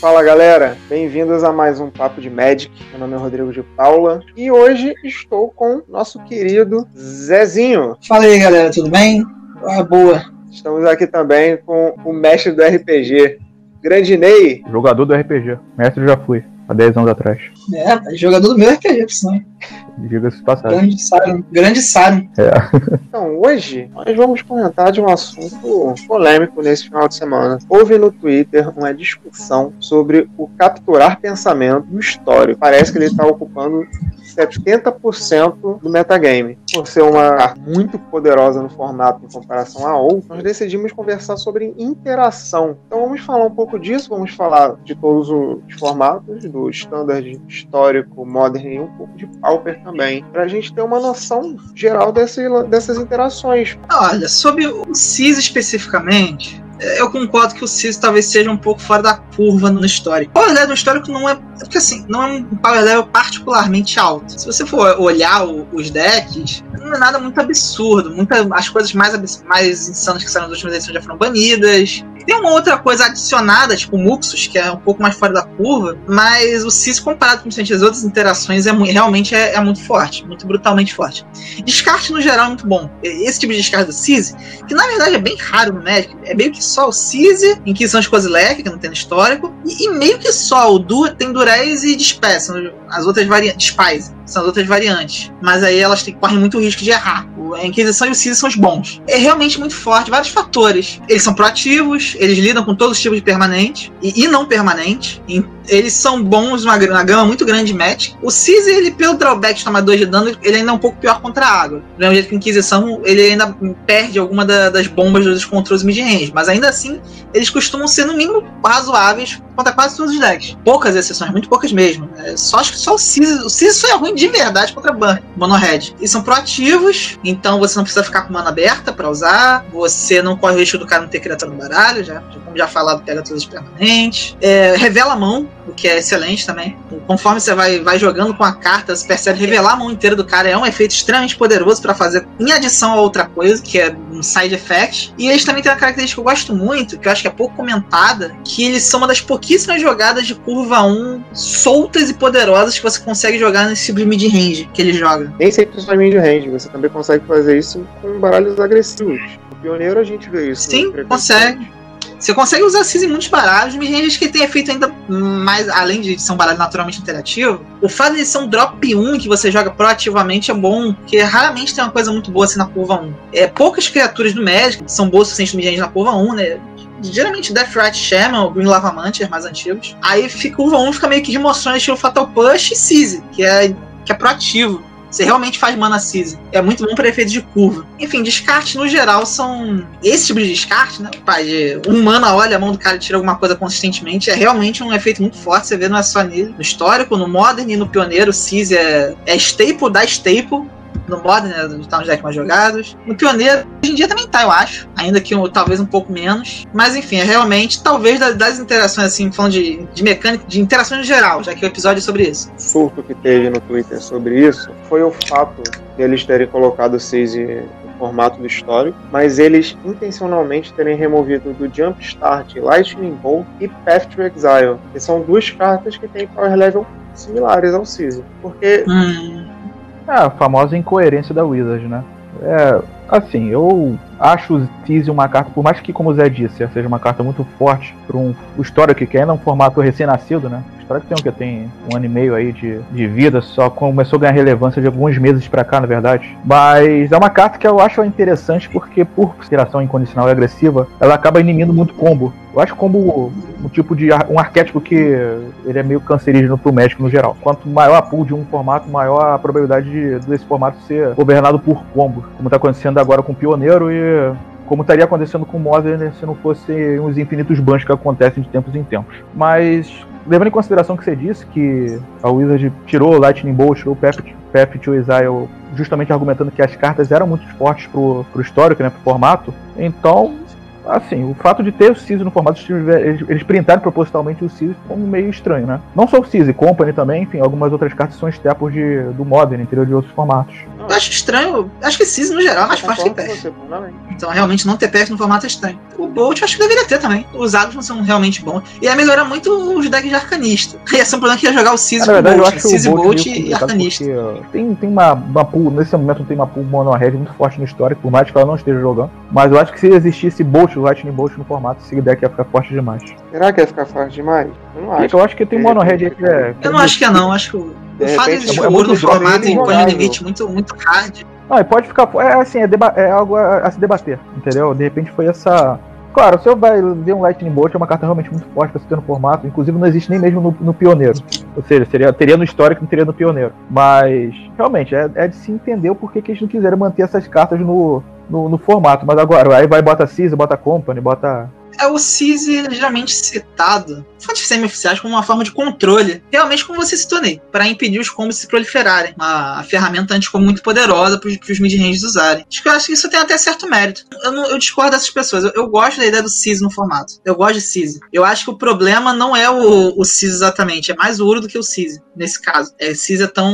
Fala galera, bem-vindos a mais um Papo de Magic. Meu nome é Rodrigo de Paula e hoje estou com nosso querido Zezinho. Fala aí galera, tudo bem? Ah, boa. Estamos aqui também com o mestre do RPG, Grande Ney. Jogador do RPG, mestre já fui, há 10 anos atrás. É, jogador do meu RPG, por sinal. Diga-se passagem. Grande Sarum. Grande Sarum. É. Então, hoje nós vamos comentar de um assunto polêmico nesse final de semana. Houve no Twitter uma discussão sobre o capturar pensamento no histórico. Parece que ele está ocupando 70% do metagame. Por ser uma carta muito poderosa no formato em comparação a outros, nós decidimos conversar sobre interação. Então vamos falar um pouco disso, vamos falar de todos os formatos, do standard histórico, modern e um pouco de pauper também, para a gente ter uma noção geral desse, dessas interações. Olha, sobre o CIS especificamente, eu concordo que o CIS talvez seja um pouco fora da curva no histórico. O power level histórico não é. Porque assim, não é um power level particularmente alto. Se você for olhar o, os decks, não é nada muito absurdo. Muita, as coisas mais, mais insanas que saíram nas últimas edições já foram banidas. Tem uma outra coisa adicionada, tipo Muxus, que é um pouco mais fora da curva, mas o CIS, comparado com as outras interações, é, realmente é, é, muito forte, muito brutalmente forte. Descarte, no geral, é muito bom. Esse tipo de descarte do CIS, que na verdade é bem raro no Magic, é meio que só o CIS, Inquisição de Kozilek, que não tem no histórico, e, e meio que só o du tem Durez e Dispé, são as outras variantes, Spice, são as outras variantes. Mas aí elas têm, correm muito risco de errar. A Inquisição e o CIS são os bons. É realmente muito forte, vários fatores. Eles são proativos, eles lidam com todos os tipos de permanente e, e não permanente. Eles são bons numa, numa gama muito grande de match. O CIS, ele, pelo drawback de tomar 2 de dano, ele ainda é um pouco pior contra a água. Do mesmo jeito que Inquisição, ele ainda perde alguma da, das bombas dos controles mid-range. Mas ainda assim, eles costumam ser, no mínimo, razoáveis contra quase todos os decks. Poucas exceções, muito poucas mesmo. É, só acho que só o CIS. O CIS só é ruim de verdade contra Burn, Mono Red. E são proativos, então você não precisa ficar com mana aberta para usar. Você não corre o risco do cara não ter criatura no baralho, já, como já falado, pega todos os permanentes. É, revela a mão, o que é excelente também. Conforme você vai, vai jogando com a carta, você percebe revelar a mão inteira do cara é um efeito extremamente poderoso para fazer em adição a outra coisa, que é um side effect. E eles também têm uma característica que eu gosto muito, que eu acho que é pouco comentada, que eles são uma das pouquíssimas jogadas de curva 1 soltas e poderosas que você consegue jogar nesse tipo de mid-range que ele joga. Nem sempre só mid-range, você também consegue fazer isso com baralhos agressivos. No Pioneiro a gente vê isso. Sim, consegue. Você consegue usar CIS em muitos baralhos, midranges que tem efeito ainda mais, além de ser um baralho naturalmente interativo. O fato de ser um drop 1 que você joga proativamente é bom, porque raramente tem uma coisa muito boa assim na curva 1. É, poucas criaturas do Magic são boas o suficiente na curva 1, né? geralmente Deathrite Shaman ou Green Lava Mantis mais antigos. Aí fica, curva 1 fica meio que de mostrando estilo Fatal Push e Seize, que é, que é proativo. Você realmente faz mana Seize. É muito bom para efeito de curva. Enfim, descarte no geral são. Esse tipo de descarte, né? Pai, um mana olha a mão do cara e tira alguma coisa consistentemente. É realmente um efeito muito forte. Você vê não é só nele. No histórico, no Modern e no Pioneiro, Seize é, é staple da staple no Modern, né, tá nos decks mais jogados. No Pioneiro, hoje em dia também tá, eu acho. Ainda que talvez um pouco menos. Mas enfim, é realmente, talvez das, interações, assim, falando de, de mecânica, de interações em geral, já que o episódio é sobre isso. O surto que teve no Twitter sobre isso foi o fato de eles terem colocado o Seize formato do histórico, mas eles intencionalmente terem removido do Jump Start, Lightning Bolt e Path to Exile, que são duas cartas que têm power level similares ao Caesar. Porque hum. É a famosa incoerência da Wizard, né? É, assim, eu acho o Tease uma carta, por mais que, como o Zé disse, seja uma carta muito forte para um histórico que ainda é um formato recém-nascido, né? Histórico tem o que? Tem um ano e meio aí de, de vida, só começou a ganhar relevância de alguns meses para cá, na verdade. Mas é uma carta que eu acho interessante porque, por consideração incondicional e agressiva, ela acaba inimindo muito combo. Eu acho como um tipo de um arquétipo que ele é meio cancerígeno pro médico no geral. Quanto maior a pool de um formato, maior a probabilidade de, desse formato ser governado por combo, como está acontecendo agora com o Pioneiro e como estaria acontecendo com o Modern se não fosse uns infinitos bans que acontecem de tempos em tempos. Mas levando em consideração que você disse que a Wizard tirou o Lightning Bolt, tirou o Path to Exile, justamente argumentando que as cartas eram muito fortes pro, pro histórico, né, pro formato, então assim, o fato de ter o Cise no formato eles, eles printaram propositalmente o Cise como meio estranho, né? Não só o Cise, Company também, enfim, algumas outras cartas são staples de, do Modern, interior de outros formatos. Eu acho estranho, acho que Cise no geral é mais forte que PF. Então realmente não ter PF no formato é estranho. O Bolt eu acho que deveria ter também. Os agros não são realmente bons. E ia melhorar muito os decks de arcanista. Ia ser um problema que ia jogar o Cise com o Bolt. Cise, Bolt e arcanista. Porque, tem, tem uma, uma pool, nesse momento tem uma pool mono red muito forte no histórico, por mais que ela não esteja jogando. Mas eu acho que se existisse Bolt, Lightning Bolt no formato, esse deck ia ficar forte demais. Será que ia ficar forte demais? Eu não acho. Eu acho que tem mono red aí que é. Eu não acho que é não, acho que o fato de existir o no formato e põe um limite muito, muito hard. Não, e pode ficar. É assim, é, é algo a, a, se debater, entendeu? De repente foi essa. Claro, se você vai ver um Lightning Bolt, é uma carta realmente muito forte pra você ter no formato. Inclusive, não existe nem mesmo no, no Pioneiro. Ou seja, seria, teria no histórico, não teria no Pioneiro. Mas, realmente, é, é de se entender o porquê que eles não quiseram manter essas cartas no, no, no formato. Mas agora, aí vai bota Caesar, bota Company, bota é o CISI geralmente citado, fontes semi-oficiais, como uma forma de controle, realmente como você citou, Ney, para impedir os combos se proliferarem. Uma ferramenta anti-combo muito poderosa para os mid-ranges usarem. Acho que eu acho que isso tem até certo mérito. Eu, não, eu discordo dessas pessoas. Eu, eu, gosto da ideia do CISI no formato. Eu gosto de CISI. Eu acho que o problema não é o, o CISI exatamente, é mais o Uro do que o CISI, nesse caso. É, CISI é tão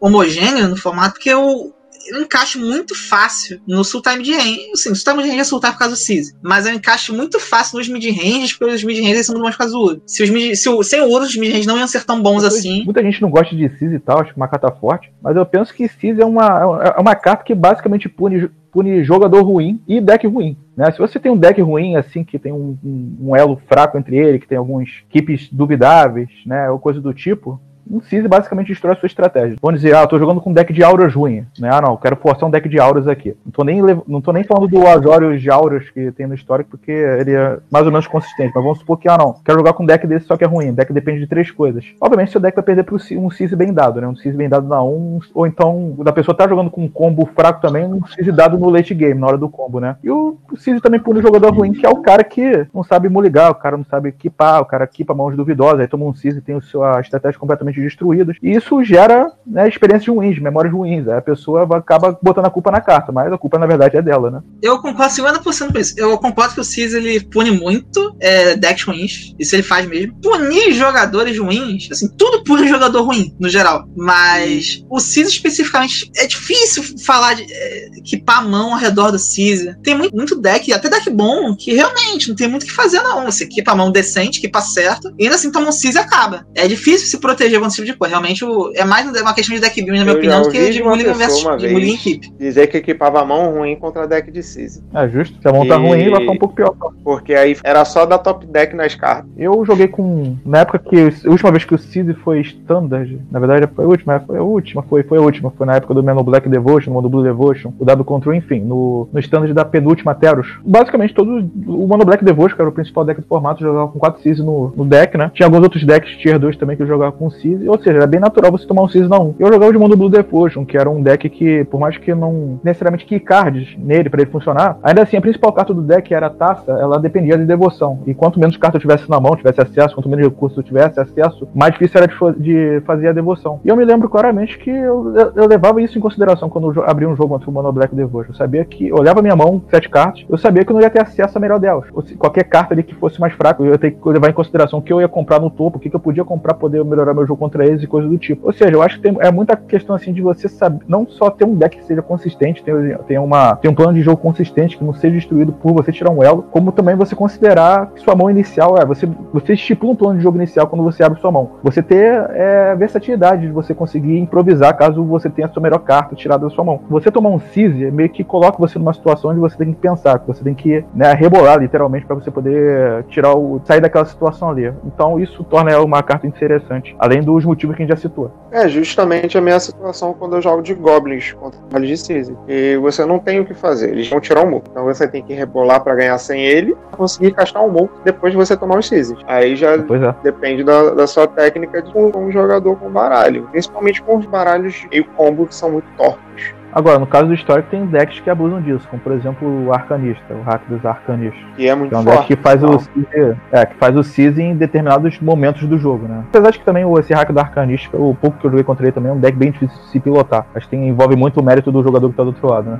homogêneo no formato porque o, um encaixe muito fácil no Sultime de range. Assim, o Sultime de range é Sultar por causa do Cise. Mas é um encaixe muito fácil nos mid-ranges, porque os mid-ranges são muito mais por causa do Uro. Se os mid, se o, sem o Uro, os mid-ranges não iam ser tão bons assim. Muita gente não gosta de Cise e tal, acho que é uma carta forte. Mas eu penso que Cise é uma, é uma carta que basicamente pune, pune jogador ruim e deck ruim. Né? Se você tem um deck ruim, assim, que tem um, um, um elo fraco entre ele, que tem alguns keeps duvidáveis, né, ou coisa do tipo, um Cise basicamente destrói a sua estratégia. Vamos dizer, ah, tô jogando com um deck de auras ruim, né? Ah, não, quero forçar um deck de auras aqui. Não tô nem, não tô nem falando do Azorius de auras que tem no histórico, porque ele é mais ou menos consistente. Mas vamos supor que, ah, não, quero jogar com um deck desse só que é ruim. O deck depende de três coisas. Obviamente, seu deck vai perder para um Cise bem dado, né? Um Cise bem dado na 1, um, ou então da pessoa tá jogando com um combo fraco também, um Cise dado no late game, na hora do combo, né? E o, Cise também pune o jogador ruim, que é o cara que não sabe muligar, o cara não sabe equipar, o cara equipa mãos duvidosas, aí toma um Cise e tem a sua estratégia completamente destruída. E isso gera né, experiências ruins, memórias ruins. a pessoa acaba botando a culpa na carta, mas a culpa na verdade é dela, né? Eu concordo 50% com isso. Eu concordo que o Cis ele pune muito é, decks ruins. Isso ele faz mesmo. Punir jogadores ruins, assim, tudo pune jogador ruim, no geral. Mas o Cis especificamente, é difícil falar de é, a mão ao redor do Cis. Tem muito, muito deck, até deck bom, que realmente não tem muito o que fazer, não. Você equipa a mão decente, equipa certo, e ainda assim toma um Cis e acaba. É difícil se proteger esse tipo de coisa. Realmente o, é mais uma questão de deck building, na minha eu opinião, do que de Mulligan versus de Mulligan equipe. Dizer que equipava a mão ruim contra deck de Season. É justo. Se a mão e... tá ruim, vai ficar um pouco pior. Porque aí era só dar top deck nas cartas. Eu joguei com. Na época que. A última vez que o Seed foi standard, na verdade foi a última, foi a última, foi, foi a última. Foi na época do Mono Black Devotion, Mono Blue Devotion, o W Control, enfim, no, no standard da penúltima Teros. Basicamente, todo o Mono Black Devotion, que era o principal deck do formato, jogava com 4 Seas no, no deck, né? Tinha alguns outros decks Tier 2 também que eu jogava com Ou seja, era bem natural você tomar um Seas na 1. Eu jogava de Mono Blue Devotion, que era um deck que, por mais que não necessariamente key cards nele para ele funcionar, ainda assim a principal carta do deck era a taça, ela dependia de devoção. E quanto menos carta eu tivesse na mão, tivesse acesso, quanto menos recursos eu tivesse acesso, mais difícil era de, de fazer a devoção. E eu me lembro claramente que eu, eu, eu levava isso em consideração quando eu abria um jogo contra o Mono Black Devotion. Eu sabia que eu olhava minha mão, sete cartas, eu sabia que eu não ia ter acesso à melhor delas. Ou se, qualquer carta ali que fosse mais fraca, eu ia ter que levar em consideração o que eu ia comprar no topo, o que, que eu podia comprar para poder melhorar meu jogo contra eles e coisas do tipo. Ou seja, eu acho que tem, é muita questão assim de você saber, não só ter um deck que seja consistente, tem, uma, tem um plano de jogo consistente que não seja destruído por você tirar um elo, como também você considerar que sua mão inicial é, você, você estipula um plano de jogo inicial quando você abre sua mão. Você ter é, versatilidade de você conseguir improvisar caso você tenha a sua melhor carta tirada da sua mão. Você tomar um Seize meio que coloca você numa situação onde você tem que pensar, que você tem que né, rebolar literalmente para você poder tirar o sair daquela situação ali. Então isso torna ela uma carta interessante, além dos motivos que a gente já citou. É justamente a minha situação quando eu jogo de Goblins contra Vale de Season. E você não tem o que fazer, eles vão tirar um move. Então você tem que rebolar para ganhar sem ele, conseguir castar um move depois de você tomar os Seasons. Aí já é. depende da, da, sua técnica de um, um, jogador com baralho. Principalmente com os baralhos e combo que são muito tortos. Agora, no caso do histórico, tem decks que abusam disso, como por exemplo o Arcanista, o hack dos Arcanistas. Que é muito que é um forte, deck que faz, o Season, é, que faz o Season em determinados momentos do jogo, né? Apesar de que também esse hack do Arcanista, o pouco que eu joguei contra ele também, é um deck bem difícil de se pilotar. Acho que tem, envolve muito o mérito do jogador que tá do outro lado, né?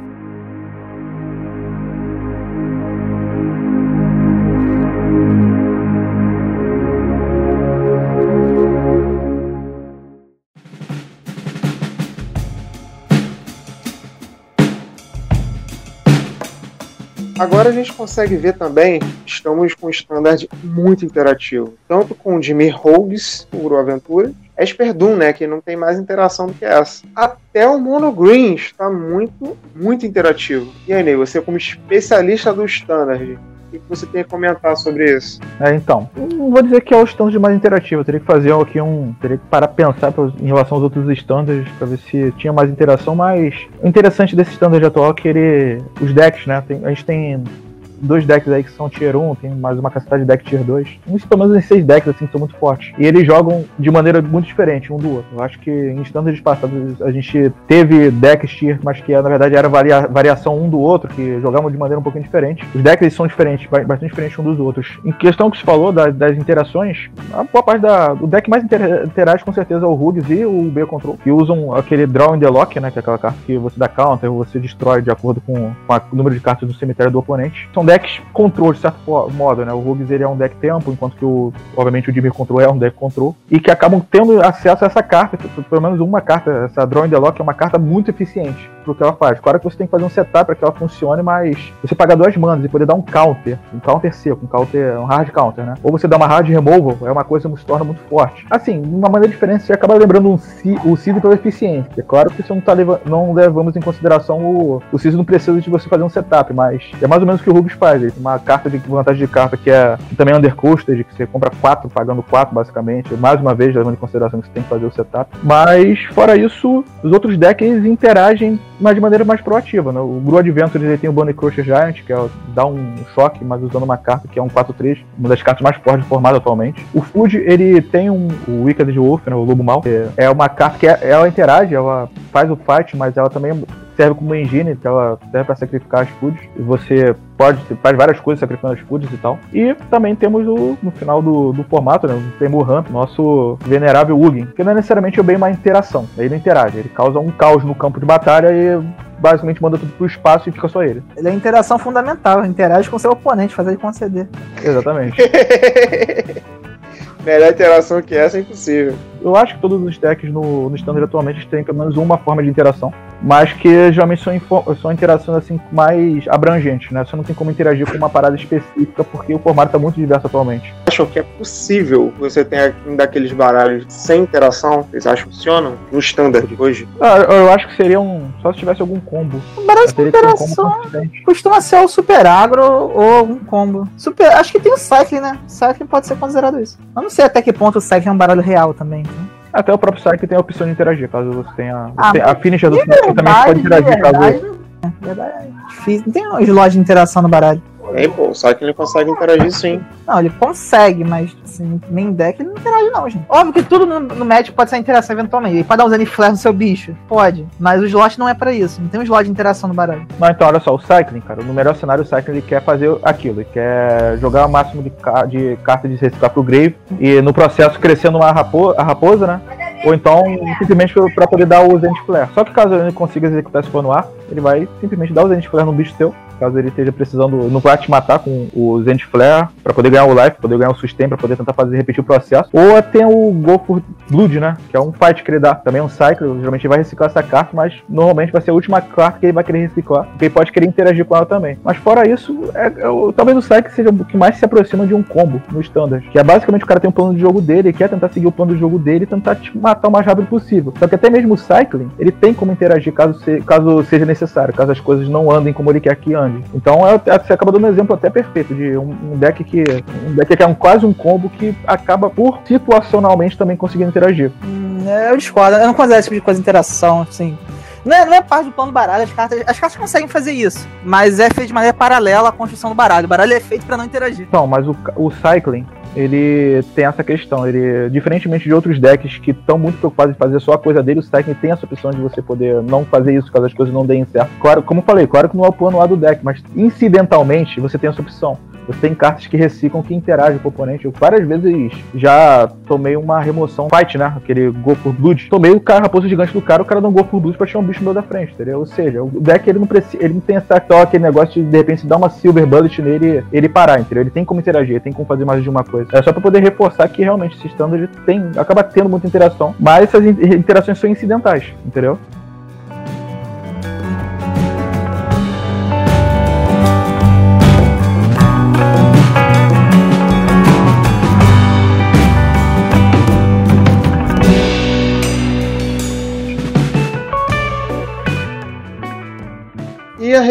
Agora a gente consegue ver também, estamos com um standard muito interativo, tanto com o Jimmy Rogues, o Aventura, Esper Doom, né, que não tem mais interação do que essa. Até o Mono Green está muito, muito interativo. E aí, Ney, você como especialista do standard, que você tem a comentar sobre isso? É, então, não vou dizer que é o standard mais interativo, eu teria que fazer aqui um. Teria que parar pensar em relação aos outros standards para ver se tinha mais interação, mas o interessante desse standard atual é que ele. Os decks, né? Tem, a gente tem dois decks aí que são tier 1, tem mais uma cacetada de deck tier 2. Uns pelo menos em seis decks assim que são muito fortes. E eles jogam de maneira muito diferente um do outro. Eu acho que em standards passados a gente teve decks tier, mas que na verdade era varia variação um do outro, que jogavam de maneira um pouquinho diferente. Os decks são diferentes, bastante diferentes um dos outros. Em questão que se falou das, interações, a boa parte da, do deck mais inter, interage com certeza é o Rugs e o B Control, que usam aquele Draw in the Lock, né, que é aquela carta que você dá counter, você destrói de acordo com, com o número de cartas do cemitério do oponente. São decks control, de certo modo, né? O Rugs ele é um deck tempo, enquanto que o, obviamente, o Dimir Control é um deck control, e que acabam tendo acesso a essa carta, pelo menos uma carta, essa Draw in the Lock é uma carta muito eficiente pro que ela faz. Claro que você tem que fazer um setup para que ela funcione, mas você pagar duas manas e poder dar um counter, um counter seco, um counter, um hard counter, né? Ou você dá uma hard removal, é uma coisa que se torna muito forte. Assim, de uma maneira diferente, você acaba lembrando um C, o Cid pela eficiência. É claro que você não, tá leva, não levamos em consideração o. O não precisa de você fazer um setup, mas é mais ou menos o que o Rugs faz. Ele tem uma carta de vantagem de carta que é que também é undercoasted, que você compra quatro, pagando quatro, basicamente. Mais uma vez, levando em consideração que você tem que fazer o setup. Mas, fora isso, os outros decks interagem mas de maneira mais proativa. Né? O Gru Adventure ele tem o Bunny Crusher Giant, que é, dá um choque, mas usando uma carta que é um 4-3, uma das cartas mais fortes formadas atualmente. O Food ele tem um, o Wicked Wolf, né, o Lobo Mal, é uma carta que é, ela interage, ela faz o fight, mas ela também serve como engine, então ela serve para sacrificar as foods. E você pode faz várias coisas sacrificando as foods e tal. E também temos o, no final do, do formato, né, o Temur Ramp, nosso venerável Ugin, que não é necessariamente bem uma interação. Ele não interage, ele causa um caos no campo de batalha e basicamente manda tudo pro espaço e fica só ele. Ele é interação fundamental, interage com seu oponente, fazer ele conceder. Exatamente. Melhor interação que essa é impossível. Eu acho que todos os decks no, no standard atualmente têm pelo menos uma forma de interação, mas que geralmente são, são interações assim mais abrangentes, né? Você não tem como interagir com uma parada específica porque o formato está muito diverso atualmente. Acham que é possível você ter um daqueles baralhos sem interação? Vocês acham que funcionam no standard hoje? Ah, eu acho que seria um. Só se tivesse algum combo. Baralho sem interação um costuma ser o super agro ou algum combo. Super, acho que tem o Cycling, né? Cycling pode ser considerado isso. Eu não sei até que ponto o Cycling é um baralho real também. Até o próprio site tem a opção de interagir, caso você tenha. Ah, a finisher do site também pode interagir, verdade, caso. É verdade, é difícil. Não tem loja de interação no baralho. Tem, pô, só que ele consegue interagir sim. Não, ele consegue, mas assim, nem deck ele não interage, não, gente. Óbvio que tudo no, no match pode ser interação eventualmente. Ele pode dar um Zenith no seu bicho. Pode. Mas o slot não é pra isso. Não tem um slot de interação no baralho. Não, então, olha só, o Cycling, cara, no melhor cenário, o Cycling ele quer fazer aquilo. Ele quer jogar o máximo de, de carta de reciclar pro Grave e no processo crescendo uma rapo a raposa, né? Ou então, simplesmente para poder dar o Zenith Flare. Só que caso ele consiga executar esse plano ar, ele vai simplesmente dar o Zenith Flare no bicho teu caso ele esteja precisando, não vai te matar com o Zenith Flare para poder ganhar o life, poder ganhar o sustain, para poder tentar fazer repetir o processo. Ou tem o Go for Blood, né? Que é um fight que ele dá. Também é um cycle, geralmente ele vai reciclar essa carta, mas normalmente vai ser a última carta que ele vai querer reciclar. Porque ele pode querer interagir com ela também. Mas fora isso, é, é, talvez o cycle seja o que mais se aproxima de um combo no standard. Que é basicamente o cara tem um plano de jogo dele, ele quer tentar seguir o plano de jogo dele e tentar te matar o mais rápido possível. Só que até mesmo o cycling, ele tem como interagir caso, se, caso seja necessário, caso as coisas não andem como ele quer que ande. Então é, você acaba dando um exemplo até perfeito de um, um, deck que. Um deck que é um, quase um combo que acaba por situacionalmente também conseguindo interagir. Hum, é, eu discordo, eu não considero esse tipo de coisa interação, assim. Não é, não é parte do plano do baralho, as cartas, as cartas conseguem fazer isso, mas é feito de maneira paralela à construção do baralho. O baralho é feito para não interagir. Então, mas o, o cycling, ele tem essa questão. Ele, diferentemente de outros decks que estão muito preocupados em fazer só a coisa dele, o Cycling tem essa opção de você poder não fazer isso caso as coisas não deem certo. Claro, como eu falei, claro que não é o plano A do deck, mas incidentalmente você tem essa opção. Você tem cartas que reciclam, que interagem com o oponente. Eu várias vezes já tomei uma remoção fight, né? Aquele Go for Blood. Tomei o cara, gigante do cara, o cara dá um Go for Blood pra tirar um bicho meu da frente, entendeu? Ou seja, o deck ele não precisa, ele não tem essa aquele negócio de de repente dar uma Silver Bullet nele ele parar, entendeu? Ele tem como interagir, ele tem como fazer mais de uma coisa. É só pra poder reforçar que realmente esse standard tem, acaba tendo muita interação, mas essas interações são incidentais, entendeu?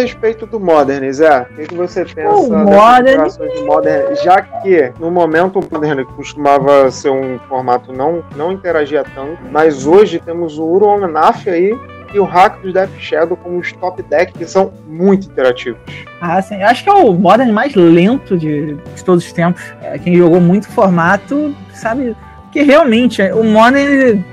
Respeito do Modern, Zé, o que, que você pensa O Modern- configurações de Modern? Já que no momento o Modern costumava ser um formato não, não interagia tanto, mas hoje temos o Uro Omnaf aí e o Hack dos Death Shadow como os top deck que são muito interativos. Ah, sim. Eu acho que é o Modern mais lento de, de todos os tempos. É, quem jogou muito formato sabe que realmente o Modern.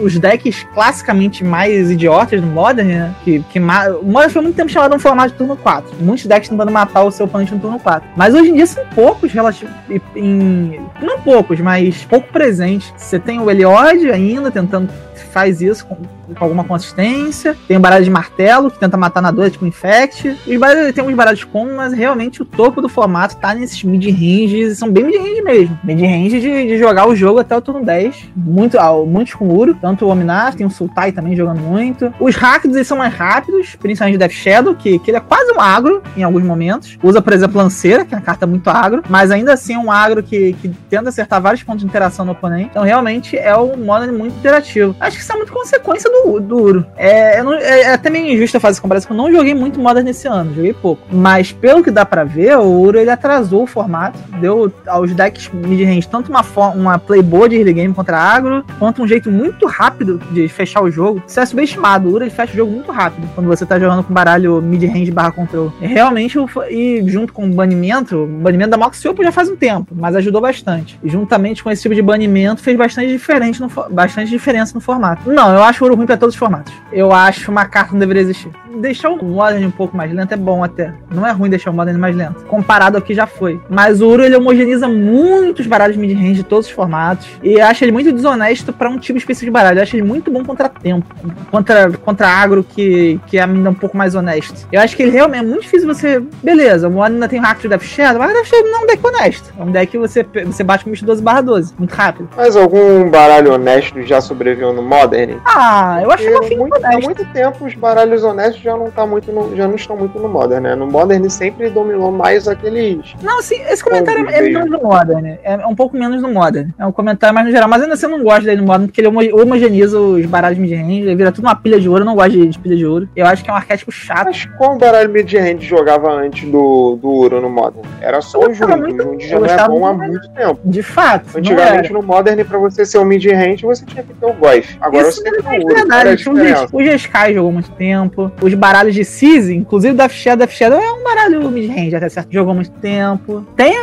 Os decks classicamente mais idiotas do Modern, né? Que, que o Modern foi muito tempo chamado de um formato de turno 4. Muitos decks tentando matar o seu oponente no turno 4. Mas hoje em dia são poucos relativos. Em, não poucos, mas pouco presentes. Você tem o Eliod ainda tentando. Faz isso com, com alguma consistência. Tem o baralho de martelo, que tenta matar na dor, tipo Infect. Os baralhos, tem uns baralhos comuns, mas realmente o topo do formato tá nesses mid-ranges. São bem mid-range mesmo. Mid-range de, de jogar o jogo até o turno 10. Muito, ah, muitos com Uro. Tanto o Ominar, tem o Sultai também jogando muito. Os Rakdos, eles são mais rápidos, principalmente o Death Shadow, que, que ele é quase um agro em alguns momentos. Usa, por exemplo, Lanceira, que é uma carta muito agro. Mas ainda assim é um agro que, que tenta acertar vários pontos de interação no oponente. Então realmente é um Modern muito interativo. Acho que isso é muito consequência do, do Uro. É, é- é até meio injusto fazer essa comparação, porque eu não joguei muito Modern nesse ano, joguei pouco. Mas pelo que dá pra ver, o Uro ele atrasou o formato, deu aos decks mid-range tanto uma, uma play boa de early game contra agro, quanto um jeito muito rápido de fechar o jogo. Isso é subestimado, o Uro ele fecha o jogo muito rápido, quando você tá jogando com baralho mid-range barra control. Realmente, e junto com o banimento, o banimento da Mox Opo já faz um tempo, mas ajudou bastante. E juntamente com esse tipo de banimento, fez bastante, diferente no, bastante diferença no formato. Não, eu acho Ouro ruim pra todos os formatos. Eu acho uma carta não deveria existir. Deixar o Modern um pouco mais lento é bom até. Não é ruim deixar o Modern mais lento. Comparado ao que já foi. Mas o Uro ele homogeniza muitos baralhos mid-range de todos os formatos. E acho ele muito desonesto pra um tipo específico de baralho. Eu acho ele muito bom contra tempo. Contra, contra agro que, que é ainda um pouco mais honesto. Eu acho que ele realmente é muito difícil você. Beleza, o Modern ainda tem o hack de Death Shadow, mas o Death Shadow não é um deck honesto. É um deck que você, você bate com o bicho 12 12, muito rápido. Mas algum baralho honesto já sobreviveu no Modern? Ah, eu acho Porque uma fim muito, há honesto. muito tempo os baralhos honestos já não, tá muito no- já não estão muito no Modern, né? No Modern sempre dominou mais aqueles. Não, sim, esse comentário é mesmo. menos no Modern, né? É um pouco menos no Modern. É um comentário mais no geral, mas ainda assim eu não gosto dele no Modern, porque ele homo- homogeniza os baralhos mid-range, ele vira tudo uma pilha de ouro, eu não gosto de, de pilha de ouro. Eu acho que é um arquétipo chato. Mas qual baralho mid-range jogava antes do, do Uro no Modern? Era só Eu o Jund. muito- O Jund já não é bom há muito- tempo. De fato. Antigamente no Modern, pra você ser um mid-range, você tinha que ter o Goif. Agora Isso você tem que ter é o Uro. Qual é a verdade. O Jeskai jogou muito tempo. Os baralhos de Sisi, inclusive Death Shadow, Death Shadow é um baralho mid-range até certo. Jogou muito tempo. Tem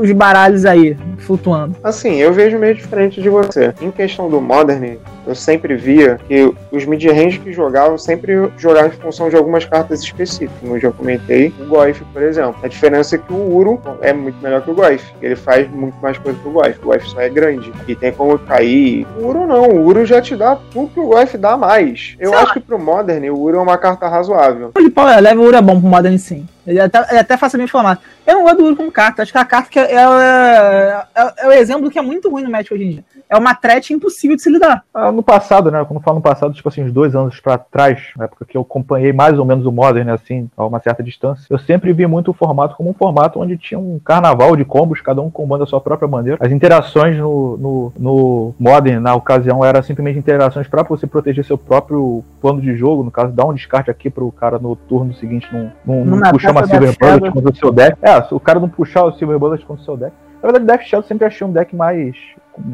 os baralhos aí, flutuando. Assim, eu vejo meio diferente de você. Em questão do Modern, eu sempre via que os mid-range que jogavam sempre jogavam em função de algumas cartas específicas. Como eu já comentei, o Goif, por exemplo. A diferença é que o Uro é muito melhor que o Goif. Ele faz muito mais coisa que o Goif. O Goif só é grande. E tem como cair. O Uro não. O Uro já te dá tudo que o Goif dá mais. Eu Sei acho que pro Modern, o Uro é uma carta razoável. De Power Level, o Uro é bom pro Modern sim. Ele até, ele até facilmente formato. Eu não gosto do Uro como carta. Acho que a carta que é, é, é- é o exemplo do que é muito ruim no match hoje em dia. É uma threat impossível de se lidar. Ah, no passado, né? Quando eu falo no passado, tipo assim, uns dois anos pra trás, na época que eu acompanhei mais ou menos o Modern, né, assim, a uma certa distância, eu sempre vi muito o formato como um formato onde tinha um carnaval de combos, cada um combando a sua própria bandeira. As interações no, no, no Modern, na ocasião, eram simplesmente interações pra você proteger seu próprio plano de jogo, no caso, dar um descarte aqui pro cara no turno seguinte Não não puxar uma Silver Shadow. Bullet contra o seu deck. É, o cara não puxar o Silver Bullet contra o seu deck. Na verdade, Death Shadow sempre achei um deck mais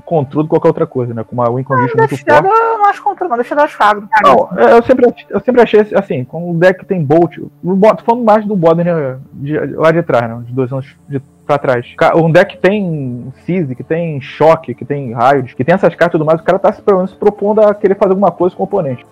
contrudo que qualquer outra coisa, né? Com uma win condition muito Death forte. Shadow eu não acho contra, não. Death Shadow eu acho agro. Não, eu sempre, eu sempre achei assim, com o deck que tem Bolt, tô falando mais do Modern né, de- lá de trás, né? De dois anos de, pra trás. Um deck que tem Seize, que tem choque, que tem raios, que tem essas cartas e tudo mais, o cara tá se, pelo menos, se propondo a querer fazer alguma coisa com o oponente.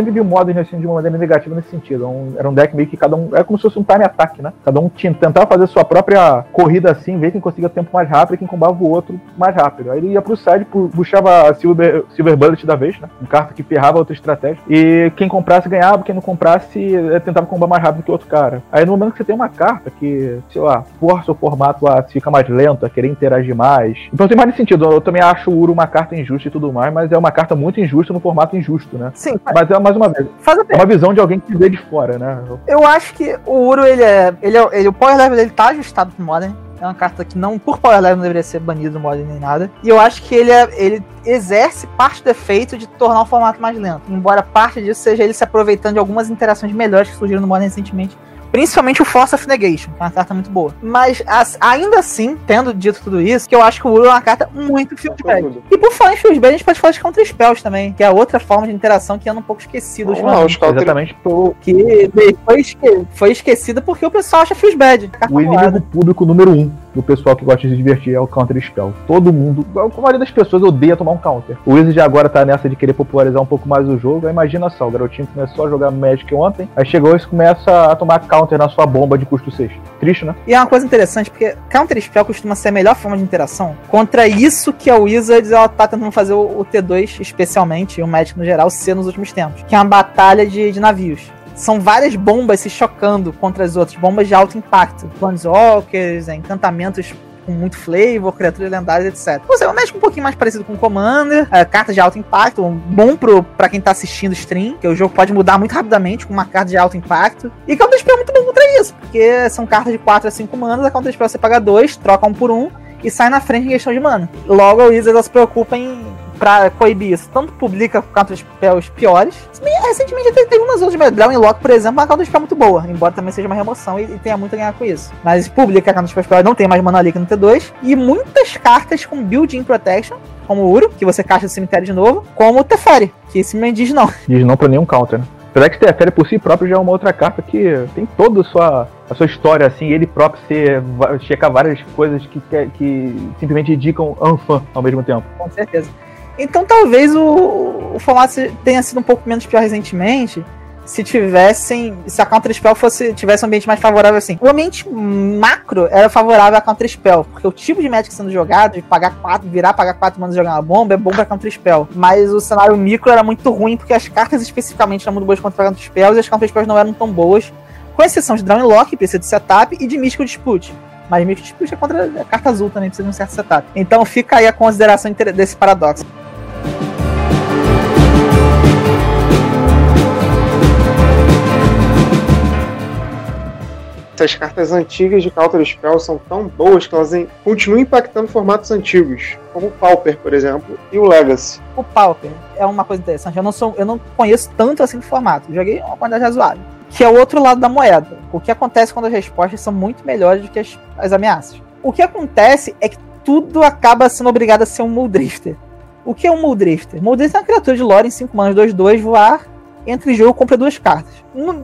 Sempre vi o Modern assim, de uma maneira negativa nesse sentido. Um- era um deck meio que cada um. Era como se fosse um time attack, né? Cada um tinha, tentava fazer sua própria corrida assim, ver quem conseguia tempo mais rápido e quem combava o outro mais rápido. Aí ele ia pro side, pu- puxava a Silver, Silver Bullet da vez, né? Um carta que ferrava outra estratégia. E quem comprasse ganhava, quem não comprasse eh, tentava combar mais rápido que o outro cara. Aí no momento que você tem uma carta que, sei lá, força o formato a ficar mais lento, a querer interagir mais. Então tem mais sentido. Eu também acho o Uro uma carta injusta e tudo mais, mas é uma carta muito injusta no formato injusto, né? Sim, Mas, é, mas mais uma vez, Faz a é uma visão de alguém que vê de fora, né? Eu acho que o Uro, ele é. Ele, é, ele o power level dele tá ajustado pro Modern. É uma carta que não, por power level, não deveria ser banido do Modern nem nada. E eu acho que ele, é, ele exerce parte do efeito de tornar o formato mais lento. Embora parte disso seja ele se aproveitando de algumas interações melhores que surgiram no Modern recentemente. Principalmente o Force of Negation, que é uma carta muito boa. Mas as- ainda assim, tendo dito tudo isso, que eu acho que o Uro é uma carta muito field bag. Tudo. E por falar em field bag, a gente pode falar de Counter Spells também, que é outra forma de interação que anda um pouco esquecida ultimamente. os counter... Exatamente Que foi, esque- foi esquecida porque o pessoal acha Fuse Bad. O inimigo público número um do pessoal que gosta de se divertir é o Counter Spell. Todo mundo, a maioria das pessoas odeia tomar um counter. O Wizard agora tá nessa de querer popularizar um pouco mais o jogo. Aí imagina só, o garotinho começou a jogar Magic ontem, aí chegou e começa a tomar counter na sua bomba de custo 6. Triste, né? E é uma coisa interessante, porque Counter Spell costuma ser a melhor forma de interação contra isso que a Wizards ela tá tentando fazer o, o T2, especialmente, e o Magic no geral, ser nos últimos tempos. Que é uma batalha de, de navios. São várias bombas se chocando contra as outras, bombas de alto impacto. Planeswalkers, é, encantamentos com muito flavor, criaturas lendárias, etc. Seja, é um Magic um pouquinho mais parecido com o Commander, é, cartas de alto impacto, bom pro, pra quem tá assistindo stream, que o jogo pode mudar muito rapidamente com uma carta de alto impacto. E Counter Spell é muito bom contra isso, porque são cartas de 4 a 5 manas, a Counter Spell você paga 2, troca um por um e sai na frente em questão de mana. Logo a Wizards se preocupa em pra coibir isso. Tanto publica Counter Spells piores. Recentemente até tem umas outras, mas Dragon Lock, por exemplo, é uma Counter Spell muito boa, embora também seja uma remoção e, e tenha muito a ganhar com isso. Mas publica Counter Spell pior, não tem mais mana leak no T2, e muitas cartas com build-in protection, como o Uro, que você caixa do cemitério de novo, como o Teferi, que me diz não. Diz não pra nenhum counter, né? Apesar que Teferi por si próprio já é uma outra carta que tem toda a sua, a sua história, assim, ele próprio ser, checar várias coisas que, que, que simplesmente indicam unfan ao mesmo tempo. com certeza. Então talvez o, o formato tenha sido um pouco menos pior recentemente se tivessem. Se a Counter Spell fosse, tivesse um ambiente mais favorável assim. O ambiente macro era favorável a Counter Spell, porque o tipo de Magic sendo jogado, de pagar 4, virar, pagar 4 manos e jogar uma bomba, é bom pra Counter Spell. Mas o cenário micro era muito ruim, porque as cartas especificamente eram muito boas contra Counter Spells e as Counter Spells não eram tão boas. Com exceção de Drawn Lock, precisa de setup, e de Mystical Dispute. Mas Mystical Dispute é contra a carta azul também, precisa de um certo setup. Então fica aí a consideração desse paradoxo. Essas cartas antigas de Counter Spell são tão boas que elas continuam impactando formatos antigos, como o Pauper, por exemplo, e o Legacy. O Pauper é uma coisa interessante. Eu não, sou, eu não conheço tanto assim o formato. Joguei uma quantidade razoável. Que é o outro lado da moeda. O que acontece quando as respostas são muito melhores do que as, as ameaças. O que acontece é que tudo acaba sendo obrigado a ser um Muldrifter. O que é um Muldrifter? Muldrifter é uma criatura de lore em 5 manos 2-2, voar, entra em jogo, compra duas cartas.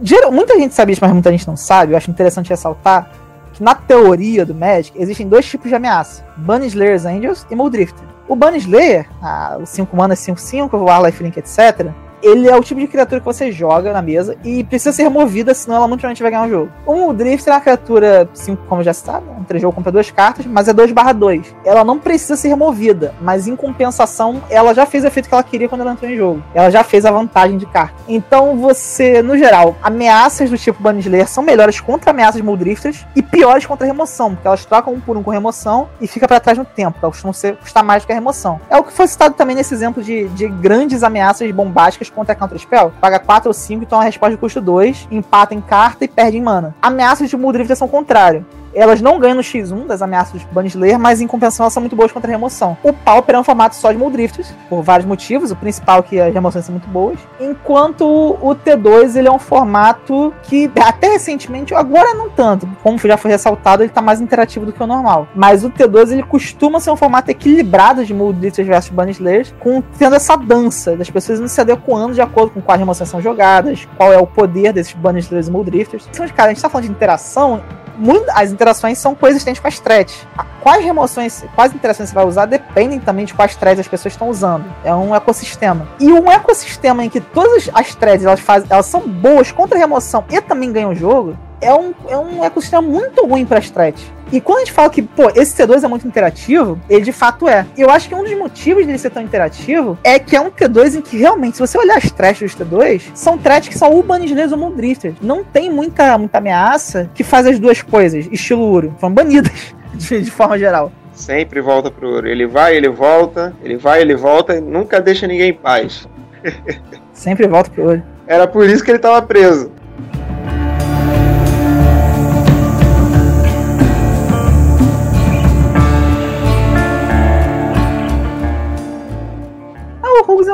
Geral- muita gente sabe isso, mas muita gente não sabe. Eu acho interessante ressaltar que na teoria do Magic existem dois tipos de ameaça: Bunny Slayers Angels e Muldrifter. O Bunny Slayer, ah, o 5 mana 5-5, voar, lifelink, etc. Ele é o tipo de criatura que você joga na mesa e precisa ser removida, senão ela muito provavelmente vai ganhar o jogo. O Muldrifter é uma criatura, 5, como já se sabe, um 3 jogo compra duas cartas, mas é 2/2. Ela não precisa ser removida, mas em compensação, ela já fez o efeito que ela queria quando ela entrou em jogo. Ela já fez a vantagem de carta. Então você, no geral, ameaças do tipo Bunny Slayer são melhores contra ameaças Muldrifters e piores contra remoção, porque elas trocam um por um com remoção e fica pra trás no tempo, elas costumam ser, custar mais do que a remoção. É o que foi citado também nesse exemplo de, de grandes ameaças bombásticas contra a Counter Spell. Paga 4 ou 5, então a resposta de custo 2, empata em carta e perde em mana. Ameaças de Muldrifter são o contrário. Elas não ganham no X1 das ameaças do Bunny Slayer, mas em compensação elas são muito boas contra a remoção. O Pauper é um formato só de Muldrifters, por vários motivos. O principal é que as remoções são muito boas. Enquanto o T2 ele é um formato que até recentemente, agora não tanto, como já foi ressaltado, ele tá mais interativo do que o normal. Mas o T2 ele costuma ser um formato equilibrado de Muldrifters versus Bunny Slayers, com tendo essa dança das pessoas indo se adequando de acordo com quais remoções são jogadas, qual é o poder desses Bunny Slayers e Muldrifters. Então, cara, a gente tá falando de interação, muito- as interações são coexistentes com as threads. Quais remoções, quais interações você vai usar dependem também de quais threads as pessoas estão usando. É um ecossistema. E um ecossistema em que todas as threads elas, elas são boas contra remoção e também ganham o jogo, é um, é um ecossistema muito ruim para as threads. E quando a gente fala que, pô, esse T2 é muito interativo, ele de fato é. Eu acho que um dos motivos dele ser tão interativo é que é um T2 em que realmente, se você olhar as threads dos T2, são threads que são urbanistas ou Muldrifters. Não tem muita, muita ameaça que faz as duas coisas, estilo Uro. Foram banidas, de, de forma geral. Sempre volta pro ouro. Ele vai, ele volta, ele vai, ele volta e nunca deixa ninguém em paz. Sempre volta pro Uro. Era por isso que ele tava preso.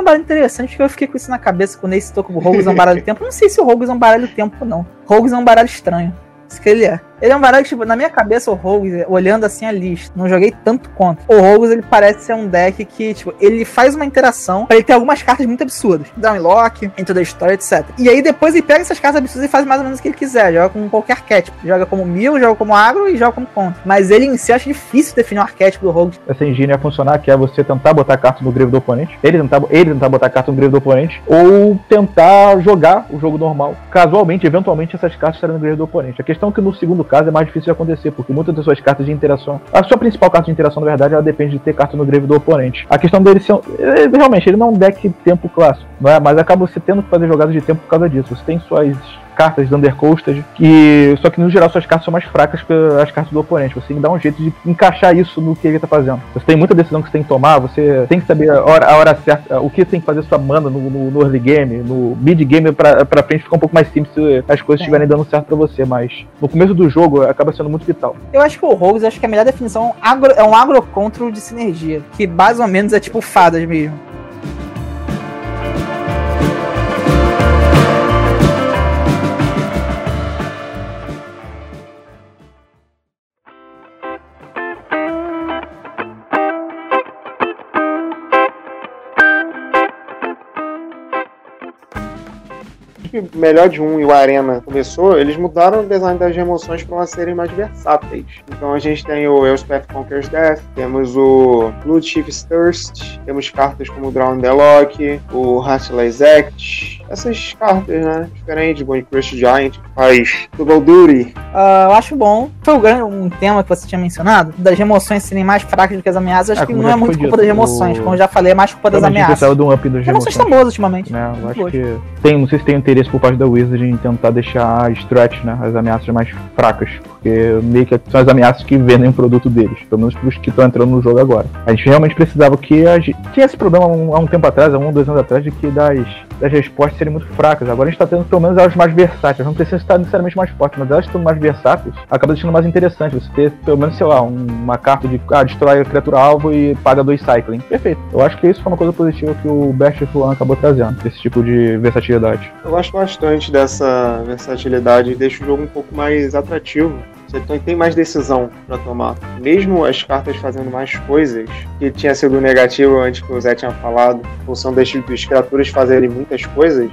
O um baralho interessante, porque eu fiquei com isso na cabeça quando ele citou como Rogues é um baralho do tempo. Eu não sei se o Rogues é um baralho do tempo ou não. Rogues é um baralho estranho. Isso que ele é. Ele é um baralho que, tipo, na minha cabeça, o Rogues, olhando assim a lista, não joguei tanto contra. O Rogues, ele parece ser um deck que, tipo, ele faz uma interação pra ele ter algumas cartas muito absurdas. Downlock, Into the Story, etc. E aí depois ele pega essas cartas absurdas e faz mais ou menos o que ele quiser. Joga com qualquer arquétipo. Joga como mil, joga como agro e joga como contra. Mas ele em si, eu acho difícil definir o arquétipo do Rogues. Essa engine ia funcionar, que é você tentar botar carta no grave do oponente, ele tentar, ele tentar botar carta no grave do oponente, ou tentar jogar o jogo normal. Casualmente, eventualmente, essas cartas estarão no grave do oponente. A questão é que no segundo caso é mais difícil de acontecer, porque muitas das suas cartas de interação. A sua principal carta de interação, na verdade, ela depende de ter carta no grave do oponente. A questão dele ser. realmente, ele não é um deck tempo clássico, não é? Mas acaba você tendo que fazer jogadas de tempo por causa disso. Você tem suas cartas de Undercoasted, que. Só que no geral suas cartas são mais fracas que as cartas do oponente. Você tem que dar um jeito de encaixar isso no que ele tá fazendo. Você tem muita decisão que você tem que tomar, você tem que saber a hora, a hora certa, o que tem que fazer sua mana no, no, no early game, no mid game pra, pra frente fica um pouco mais simples se as coisas É. estiverem dando certo pra você, mas no começo do jogo acaba sendo muito vital. Eu acho que o Rogues, acho que a melhor definição é um agro, é um agrocontrol de sinergia. Que mais ou menos é tipo fadas mesmo. Que o melhor de um e o Arena começou, eles mudaram o design das emoções para elas serem mais versáteis. Então a gente tem o Elspeth Conquers Death, temos o Blood Chief's Thirst, temos cartas como Drown the Lock, o Heartless Act, essas cartas, né? Diferentes, Bone Crush Giant, que faz Double Duty. Ah, eu acho bom. Foi o grande- um tema que você tinha mencionado, das emoções serem mais fracas do que as ameaças. Acho É, que não é muito culpa das emoções. o- Como eu já falei, é mais culpa das ameaças. de um up das As emoções estão boas ultimamente. né? Eu acho Boas. que tem, não sei se tem interesse por parte da Wizard em tentar deixar a stretch, né, as ameaças mais fracas, porque meio que são as ameaças que vendem o produto deles, pelo menos pros que estão entrando no jogo agora. A gente realmente precisava que a gente tinha esse problema há um, há um tempo atrás, há um, dois anos atrás, de que das, das respostas serem muito fracas. Agora a gente tá tendo pelo menos elas mais versáteis, não precisa estar necessariamente mais fortes, mas elas estando mais versáteis, acaba deixando mais interessante você ter pelo menos, sei lá, um- uma carta de ah, destrói a criatura alvo e paga dois cycling. Perfeito. Eu acho que isso foi uma coisa positiva que o Best One acabou trazendo, esse tipo de versatilidade. Eu gosto bastante dessa versatilidade, deixa o jogo um pouco mais atrativo. Tem- tem mais decisão para tomar. Mesmo as cartas fazendo mais coisas, que tinha sido negativo antes que o Zé tinha falado, em função das, das criaturas fazerem muitas coisas,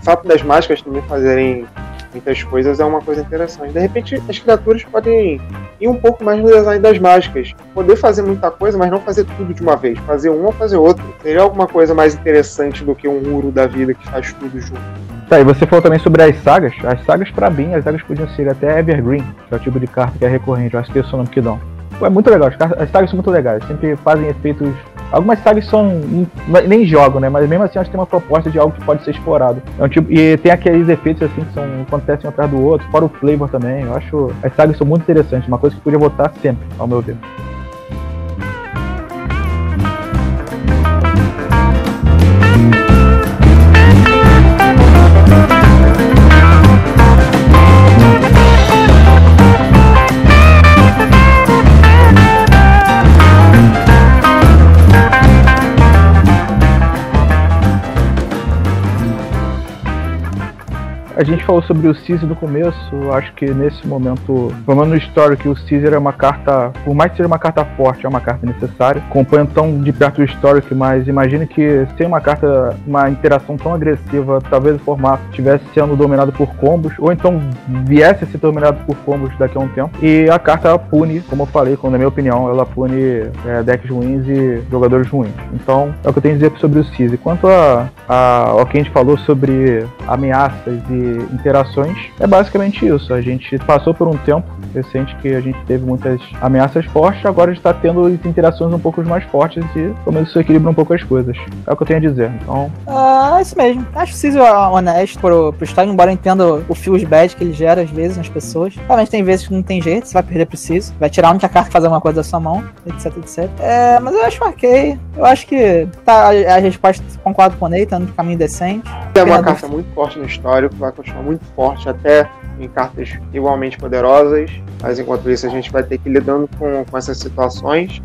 o fato das mágicas também fazerem muitas coisas é uma coisa interessante. De repente, as criaturas podem ir um pouco mais no design das mágicas. Poder fazer muita coisa, mas não fazer tudo de uma vez. Fazer um ou fazer outro. Seria alguma coisa mais interessante do que um muro da vida que faz tudo junto. Tá, e você falou também sobre as sagas. As sagas, pra mim, as sagas podiam ser até Evergreen, que é o tipo de carta que é recorrente. Eu acho que é o nome que dão. É muito legal, as, cartas- as sagas são muito legais. Sempre fazem efeitos. Algumas sagas são. nem jogam, né? Mas mesmo assim, acho que tem uma proposta de algo que pode ser explorado. É um tipo, e tem aqueles efeitos assim que são, acontecem um atrás do outro, fora o flavor também. Eu acho. As sagas são muito interessantes, uma coisa que podia votar sempre, ao meu ver. A gente falou sobre o Caesar no começo, acho que nesse momento, pelo menos no Historic, o Caesar é uma carta, por mais que seja uma carta forte, é uma carta necessária. Acompanho tão de perto o Historic, mas imagine que sem uma carta, uma interação tão agressiva, talvez o formato estivesse sendo dominado por combos, ou então viesse a ser dominado por combos daqui a um tempo. E a carta pune, como eu falei, na minha opinião, ela pune é, decks ruins e jogadores ruins. Então, é o que eu tenho a dizer sobre o Caesar. Quanto a, a, ao que a gente falou sobre ameaças e interações, é basicamente isso. A gente passou por um tempo recente que a gente teve muitas ameaças fortes, agora a gente tá tendo interações um pouco mais fortes e pelo menos isso equilibra um pouco as coisas. É o que eu tenho a dizer. Então. Ah, é isso mesmo. Acho que honesto pro, pro história, embora eu entenda o feels bad que ele gera às vezes nas pessoas. Realmente tem vezes que não tem jeito, você vai perder pro Ciso, vai tirar a única carta fazer alguma coisa da sua mão, etc, etc. É, mas eu acho ok. Eu acho que tá, a, a resposta concordo com o Ney, tá no caminho decente. É uma carta muito forte no histórico, vai continuar muito forte até em cartas igualmente poderosas, mas enquanto isso a gente vai ter que ir lidando com, com essas situações.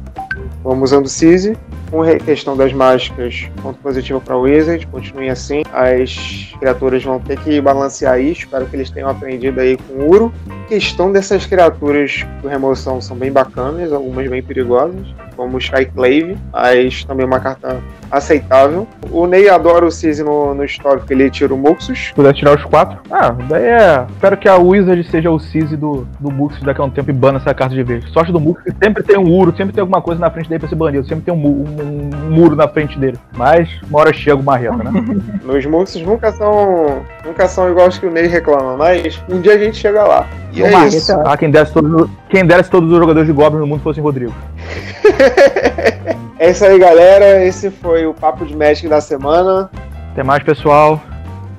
Vamos usando Cise, com a questão das mágicas, ponto positivo para o Wizard, continue assim. As criaturas vão ter que balancear isso, espero que eles tenham aprendido aí com o Uro. A questão dessas criaturas de remoção são bem bacanas, algumas bem perigosas, como o Skyclave, mas também uma carta aceitável. O Ney adora o Cise no, no histórico, ele tira o Muxus. Se puder tirar os quatro. Ah, daí é. Espero que a Wizard seja o Cise do, do Muxus daqui a um tempo e bana essa carta de vez. Sorte do Muxus sempre tem um Uro, sempre tem alguma coisa na frente dele pra ser banido, sempre tem um, um, um muro na frente dele. Mas uma hora chega uma reta, né? Nos Muxus nunca são. nunca são iguais que o Ney reclama, mas um dia a gente chega lá. E é Uma isso. Ah, quem dera, se todos, quem dera se todos os jogadores de Goblin no mundo fossem Rodrigo. é isso aí, galera. Esse foi o Papo de Magic da semana. Até mais, pessoal.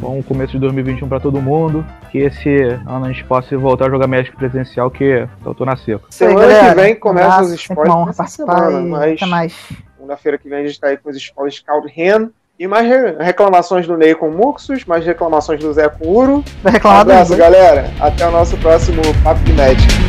Bom começo de 2021 pra todo mundo. Que esse ano a gente possa voltar a jogar Magic presencial, que eu tô na seca. Isso aí, Semana que vem começa Um os spoilers participar semana, mas Até mais. segunda-feira que vem a gente tá aí com os spoilers de Cald Ren. E mais re- reclamações do Ney com Muxus, mais reclamações do Zé com Uro. Vai Um abraço, Igor. galera. Até o nosso próximo Papo de Magic.